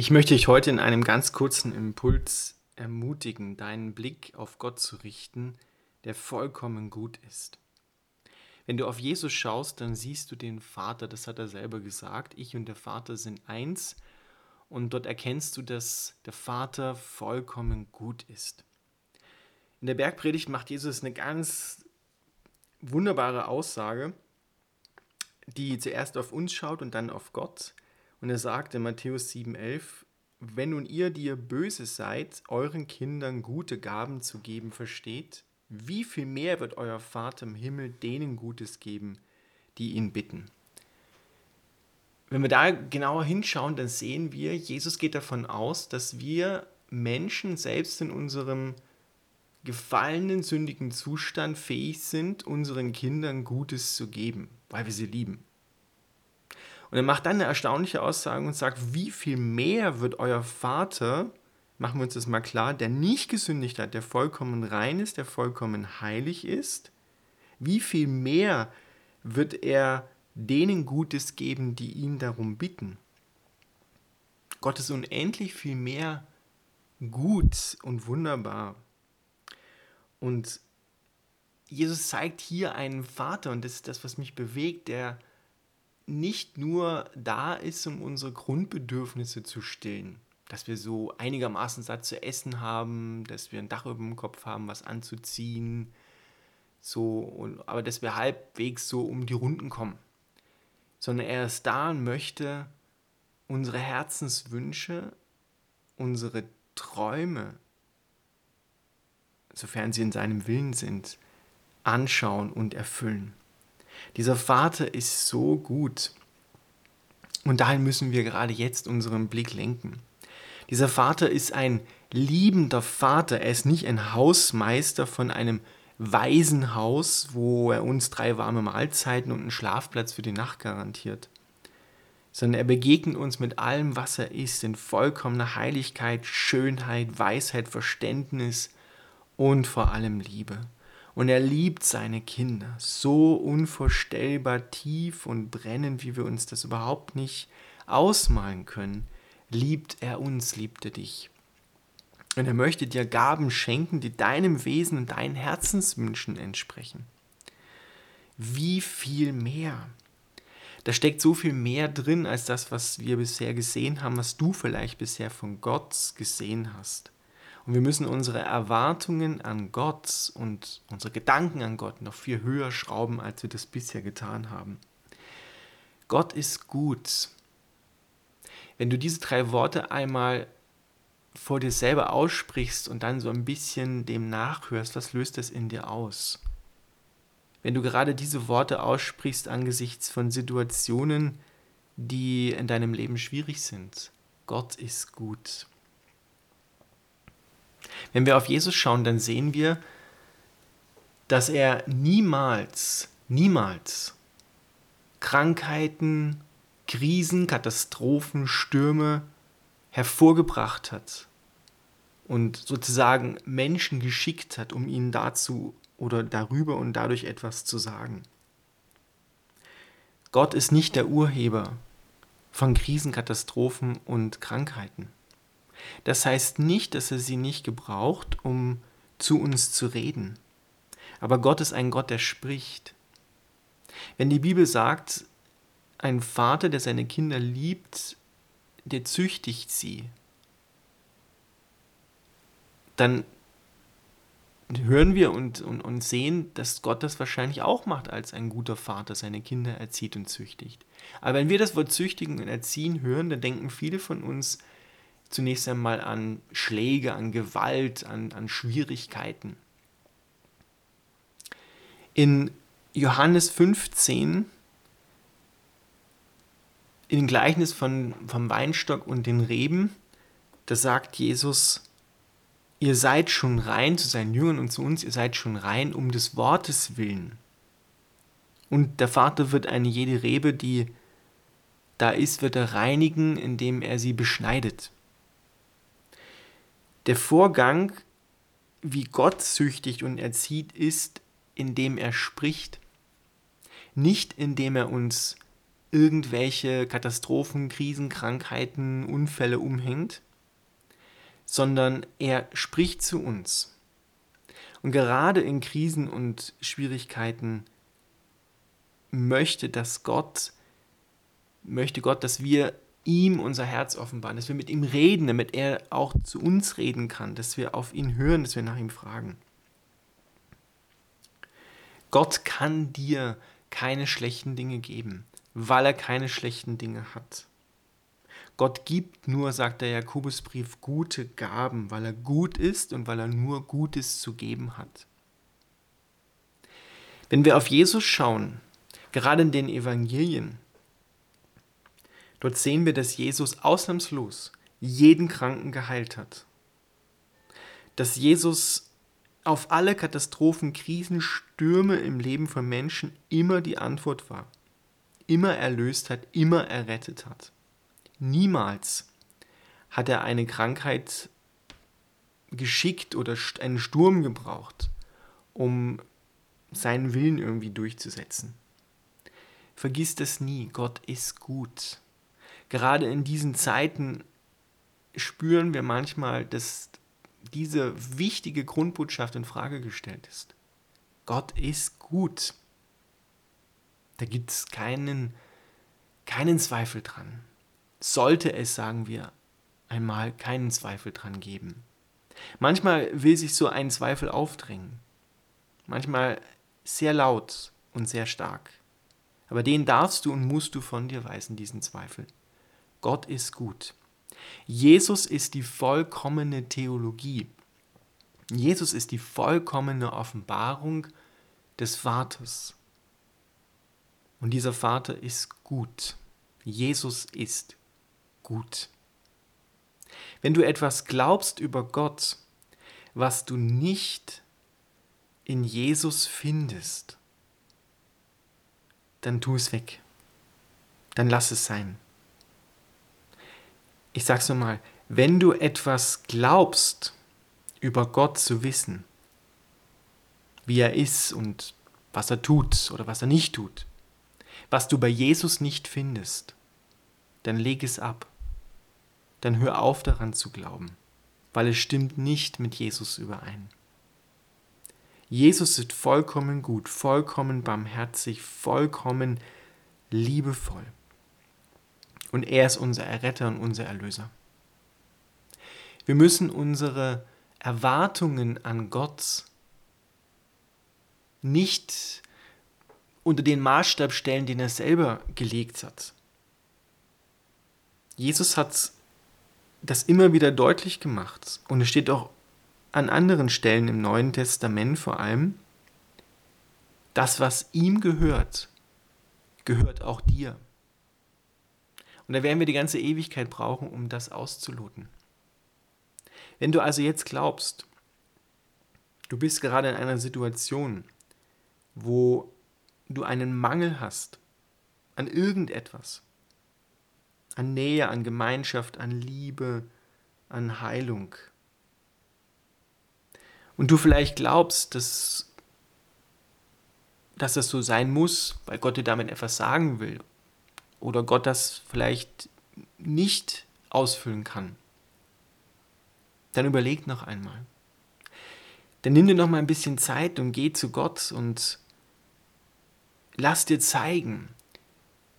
Ich möchte dich heute in einem ganz kurzen Impuls ermutigen, deinen Blick auf Gott zu richten, der vollkommen gut ist. Wenn du auf Jesus schaust, dann siehst du den Vater, das hat er selber gesagt, ich und der Vater sind eins und dort erkennst du, dass der Vater vollkommen gut ist. In der Bergpredigt macht Jesus eine ganz wunderbare Aussage, die zuerst auf uns schaut und dann auf Gott. Und er sagt in Matthäus 7,11: Wenn nun ihr, die ihr böse seid, euren Kindern gute Gaben zu geben versteht, wie viel mehr wird euer Vater im Himmel denen Gutes geben, die ihn bitten? Wenn wir da genauer hinschauen, dann sehen wir, Jesus geht davon aus, dass wir Menschen selbst in unserem gefallenen, sündigen Zustand fähig sind, unseren Kindern Gutes zu geben, weil wir sie lieben. Und er macht dann eine erstaunliche Aussage und sagt, wie viel mehr wird euer Vater, machen wir uns das mal klar, der nicht gesündigt hat, der vollkommen rein ist, der vollkommen heilig ist, wie viel mehr wird er denen Gutes geben, die ihn darum bitten. Gott ist unendlich viel mehr gut und wunderbar. Und Jesus zeigt hier einen Vater, und das ist das, was mich bewegt, der nicht nur da ist, um unsere Grundbedürfnisse zu stillen, dass wir so einigermaßen satt zu essen haben, dass wir ein Dach über dem Kopf haben, was anzuziehen, so, und, aber dass wir halbwegs so um die Runden kommen, sondern er ist da und möchte unsere Herzenswünsche, unsere Träume, sofern sie in seinem Willen sind, anschauen und erfüllen. Dieser Vater ist so gut. Und dahin müssen wir gerade jetzt unseren Blick lenken. Dieser Vater ist ein liebender Vater. Er ist nicht ein Hausmeister von einem Waisenhaus, wo er uns drei warme Mahlzeiten und einen Schlafplatz für die Nacht garantiert, sondern er begegnet uns mit allem, was er ist, in vollkommener Heiligkeit, Schönheit, Weisheit, Verständnis und vor allem Liebe. Und er liebt seine Kinder so unvorstellbar tief und brennend, wie wir uns das überhaupt nicht ausmalen können. Liebt er uns, liebt er dich. Und er möchte dir Gaben schenken, die deinem Wesen und deinen Herzenswünschen entsprechen. Wie viel mehr? Da steckt so viel mehr drin als das, was wir bisher gesehen haben, was du vielleicht bisher von Gott gesehen hast. Und wir müssen unsere Erwartungen an Gott und unsere Gedanken an Gott noch viel höher schrauben, als wir das bisher getan haben. Gott ist gut. Wenn du diese drei Worte einmal vor dir selber aussprichst und dann so ein bisschen dem nachhörst, was löst das in dir aus? Wenn du gerade diese Worte aussprichst angesichts von Situationen, die in deinem Leben schwierig sind. Gott ist gut. Wenn wir auf Jesus schauen, dann sehen wir, dass er niemals, niemals Krankheiten, Krisen, Katastrophen, Stürme hervorgebracht hat und sozusagen Menschen geschickt hat, um ihnen dazu oder darüber und dadurch etwas zu sagen. Gott ist nicht der Urheber von Krisen, Katastrophen und Krankheiten. Das heißt nicht, dass er sie nicht gebraucht, um zu uns zu reden. Aber Gott ist ein Gott, der spricht. Wenn die Bibel sagt, ein Vater, der seine Kinder liebt, der züchtigt sie, dann hören wir und, und, und sehen, dass Gott das wahrscheinlich auch macht, als ein guter Vater seine Kinder erzieht und züchtigt. Aber wenn wir das Wort züchtigen und erziehen hören, dann denken viele von uns, zunächst einmal an Schläge, an Gewalt, an, an Schwierigkeiten. In Johannes 15, in Gleichnis von, vom Weinstock und den Reben, da sagt Jesus, ihr seid schon rein zu seinen Jüngern und zu uns, ihr seid schon rein um des Wortes willen. Und der Vater wird eine jede Rebe, die da ist, wird er reinigen, indem er sie beschneidet. Der Vorgang, wie Gott züchtigt und erzieht, ist, indem er spricht. Nicht indem er uns irgendwelche Katastrophen, Krisen, Krankheiten, Unfälle umhängt, sondern er spricht zu uns. Und gerade in Krisen und Schwierigkeiten möchte, dass Gott, möchte Gott, dass wir ihm unser Herz offenbaren, dass wir mit ihm reden, damit er auch zu uns reden kann, dass wir auf ihn hören, dass wir nach ihm fragen. Gott kann dir keine schlechten Dinge geben, weil er keine schlechten Dinge hat. Gott gibt nur, sagt der Jakobusbrief, gute Gaben, weil er gut ist und weil er nur Gutes zu geben hat. Wenn wir auf Jesus schauen, gerade in den Evangelien, dort sehen wir, dass Jesus ausnahmslos jeden Kranken geheilt hat. Dass Jesus auf alle Katastrophen, Krisen, Stürme im Leben von Menschen immer die Antwort war, immer erlöst hat, immer errettet hat. Niemals hat er eine Krankheit geschickt oder einen Sturm gebraucht, um seinen Willen irgendwie durchzusetzen. Vergiss das nie, Gott ist gut. Gerade in diesen Zeiten spüren wir manchmal, dass diese wichtige Grundbotschaft in Frage gestellt ist. Gott ist gut. Da gibt es keinen, keinen Zweifel dran. Sollte es, sagen wir, einmal keinen Zweifel dran geben. Manchmal will sich so ein Zweifel aufdrängen. Manchmal sehr laut und sehr stark. Aber den darfst du und musst du von dir weisen, diesen Zweifel. Gott ist gut. Jesus ist die vollkommene Theologie. Jesus ist die vollkommene Offenbarung des Vaters. Und dieser Vater ist gut. Jesus ist gut. Wenn du etwas glaubst über Gott, was du nicht in Jesus findest, dann tu es weg. Dann lass es sein ich sag's nochmal, wenn du etwas glaubst, über Gott zu wissen, wie er ist und was er tut oder was er nicht tut, was du bei Jesus nicht findest, dann leg es ab. Dann hör auf daran zu glauben, weil es stimmt nicht mit Jesus überein. Jesus ist vollkommen gut, vollkommen barmherzig, vollkommen liebevoll und er ist unser Erretter und unser Erlöser. Wir müssen unsere Erwartungen an Gott nicht unter den Maßstab stellen, den er selber gelegt hat. Jesus hat das immer wieder deutlich gemacht und es steht auch an anderen Stellen im Neuen Testament vor allem, das, was ihm gehört, gehört auch dir. Und da werden wir die ganze Ewigkeit brauchen, um das auszuloten. Wenn du also jetzt glaubst, du bist gerade in einer Situation, wo du einen Mangel hast an irgendetwas, an Nähe, an Gemeinschaft, an Liebe, an Heilung. Und du vielleicht glaubst, dass, dass das so sein muss, weil Gott dir damit etwas sagen will oder Gott das vielleicht nicht ausfüllen kann, dann überleg noch einmal. Dann nimm dir noch mal ein bisschen Zeit und geh zu Gott und lass dir zeigen,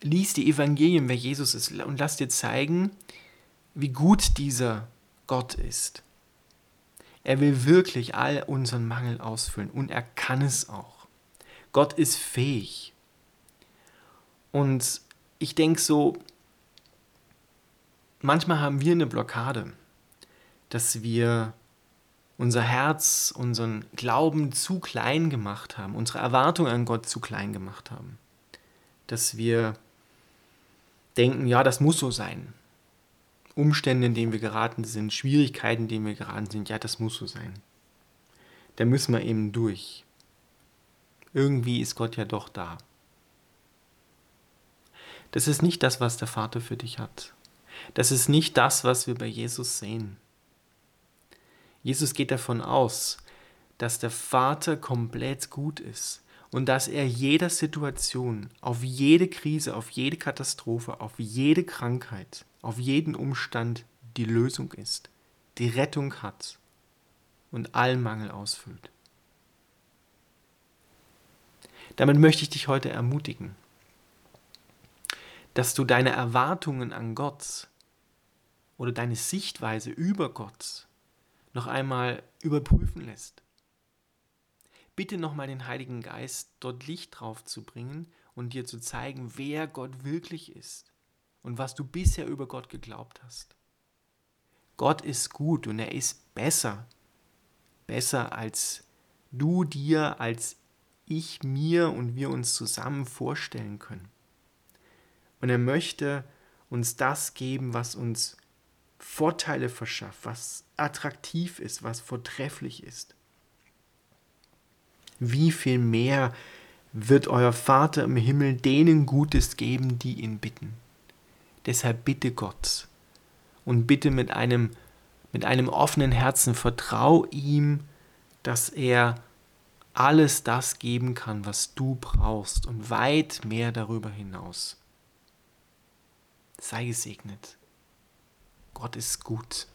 lies die Evangelien, wer Jesus ist, und lass dir zeigen, wie gut dieser Gott ist. Er will wirklich all unseren Mangel ausfüllen und er kann es auch. Gott ist fähig. Und ich denke so, manchmal haben wir eine Blockade, dass wir unser Herz, unseren Glauben zu klein gemacht haben, unsere Erwartung an Gott zu klein gemacht haben. Dass wir denken, ja, das muss so sein. Umstände, in denen wir geraten sind, Schwierigkeiten, in denen wir geraten sind, ja, das muss so sein. Da müssen wir eben durch. Irgendwie ist Gott ja doch da. Das ist nicht das, was der Vater für dich hat. Das ist nicht das, was wir bei Jesus sehen. Jesus geht davon aus, dass der Vater komplett gut ist und dass er jeder Situation, auf jede Krise, auf jede Katastrophe, auf jede Krankheit, auf jeden Umstand die Lösung ist, die Rettung hat und allen Mangel ausfüllt. Damit möchte ich dich heute ermutigen, dass du deine Erwartungen an Gott oder deine Sichtweise über Gott noch einmal überprüfen lässt. Bitte nochmal den Heiligen Geist, dort Licht drauf zu bringen und dir zu zeigen, wer Gott wirklich ist und was du bisher über Gott geglaubt hast. Gott ist gut und er ist besser. Besser als du dir, als ich mir und wir uns zusammen vorstellen können. Und er möchte uns das geben, was uns Vorteile verschafft, was attraktiv ist, was vortrefflich ist. Wie viel mehr wird euer Vater im Himmel denen Gutes geben, die ihn bitten. Deshalb bitte Gott und bitte mit einem, mit einem offenen Herzen, vertrau ihm, dass er alles das geben kann, was du brauchst und weit mehr darüber hinaus. Sei gesegnet. Gott ist gut.